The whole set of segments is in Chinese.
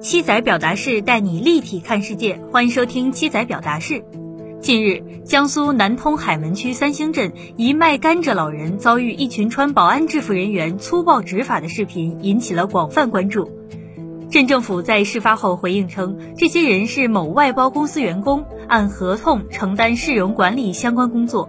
七仔表达式带你立体看世界，欢迎收听七仔表达式。近日，江苏南通海门区三星镇一卖甘蔗老人遭遇一群穿保安制服人员粗暴执法的视频引起了广泛关注。镇政府在事发后回应称，这些人是某外包公司员工，按合同承担市容管理相关工作。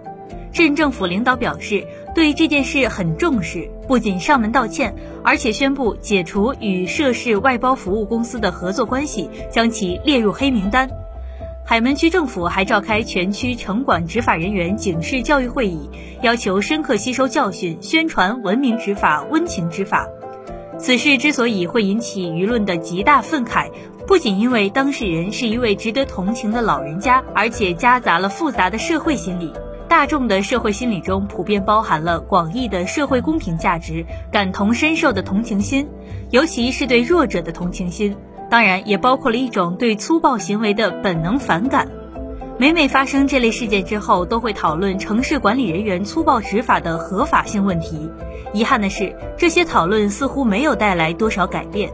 镇政府领导表示，对这件事很重视，不仅上门道歉，而且宣布解除与涉事外包服务公司的合作关系，将其列入黑名单。海门区政府还召开全区城管执法人员警示教育会议，要求深刻吸收教训，宣传文明执法、温情执法。此事之所以会引起舆论的极大愤慨，不仅因为当事人是一位值得同情的老人家，而且夹杂了复杂的社会心理。大众的社会心理中普遍包含了广义的社会公平价值、感同身受的同情心，尤其是对弱者的同情心。当然，也包括了一种对粗暴行为的本能反感。每每发生这类事件之后，都会讨论城市管理人员粗暴执法的合法性问题。遗憾的是，这些讨论似乎没有带来多少改变。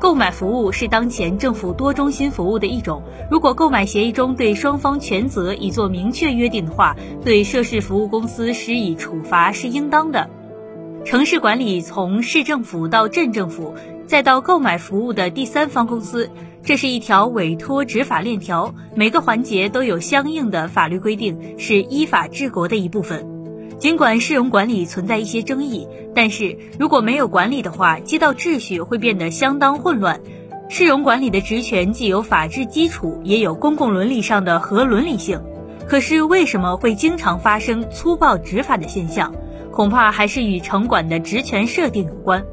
购买服务是当前政府多中心服务的一种。如果购买协议中对双方权责已做明确约定的话，对涉事服务公司施以处罚是应当的。城市管理从市政府到镇政府。再到购买服务的第三方公司，这是一条委托执法链条，每个环节都有相应的法律规定，是依法治国的一部分。尽管市容管理存在一些争议，但是如果没有管理的话，街道秩序会变得相当混乱。市容管理的职权既有法治基础，也有公共伦理上的合伦理性。可是为什么会经常发生粗暴执法的现象？恐怕还是与城管的职权设定有关。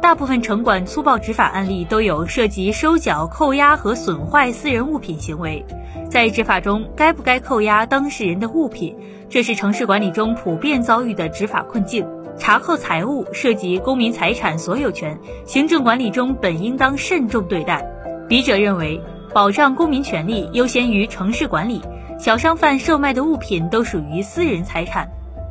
大部分城管粗暴执法案例都有涉及收缴、扣押和损坏私人物品行为。在执法中，该不该扣押当事人的物品，这是城市管理中普遍遭遇的执法困境。查扣财物涉及公民财产所有权，行政管理中本应当慎重对待。笔者认为，保障公民权利优先于城市管理。小商贩售卖的物品都属于私人财产。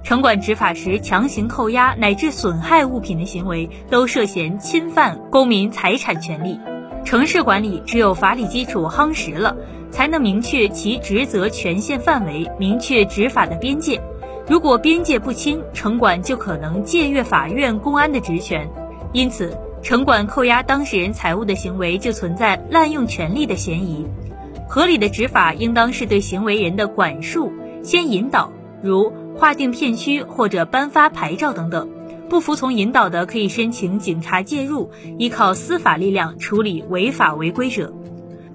城管执法时强行扣押乃至损害物品的行为，都涉嫌侵犯公民财产权利。城市管理只有法理基础夯实了，才能明确其职责权限范围，明确执法的边界。如果边界不清，城管就可能僭越法院、公安的职权。因此，城管扣押当事人财物的行为就存在滥用权力的嫌疑。合理的执法应当是对行为人的管束，先引导，如。划定片区或者颁发牌照等等，不服从引导的可以申请警察介入，依靠司法力量处理违法违规者。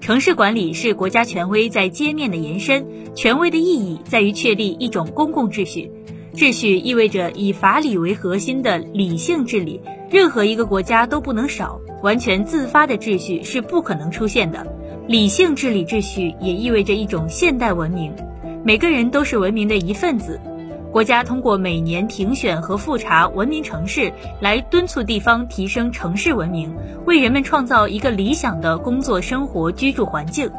城市管理是国家权威在街面的延伸，权威的意义在于确立一种公共秩序。秩序意味着以法理为核心的理性治理，任何一个国家都不能少。完全自发的秩序是不可能出现的。理性治理秩序也意味着一种现代文明，每个人都是文明的一份子。国家通过每年评选和复查文明城市，来敦促地方提升城市文明，为人们创造一个理想的工作、生活、居住环境。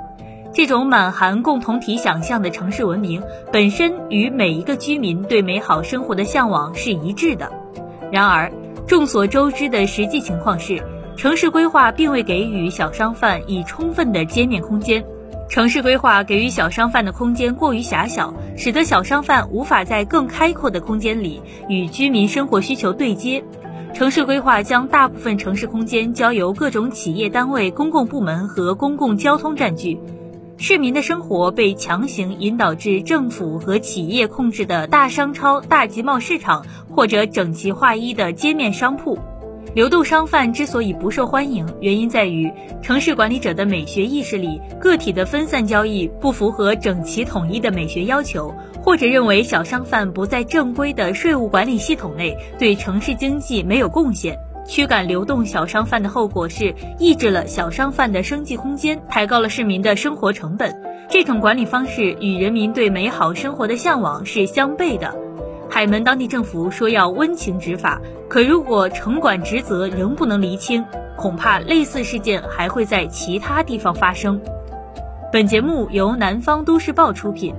这种满含共同体想象的城市文明，本身与每一个居民对美好生活的向往是一致的。然而，众所周知的实际情况是，城市规划并未给予小商贩以充分的街面空间。城市规划给予小商贩的空间过于狭小，使得小商贩无法在更开阔的空间里与居民生活需求对接。城市规划将大部分城市空间交由各种企业单位、公共部门和公共交通占据，市民的生活被强行引导至政府和企业控制的大商超、大集贸市场或者整齐划一的街面商铺。流动商贩之所以不受欢迎，原因在于城市管理者的美学意识里，个体的分散交易不符合整齐统一的美学要求，或者认为小商贩不在正规的税务管理系统内，对城市经济没有贡献。驱赶流动小商贩的后果是抑制了小商贩的生计空间，抬高了市民的生活成本。这种管理方式与人民对美好生活的向往是相悖的。海门当地政府说要温情执法，可如果城管职责仍不能厘清，恐怕类似事件还会在其他地方发生。本节目由南方都市报出品。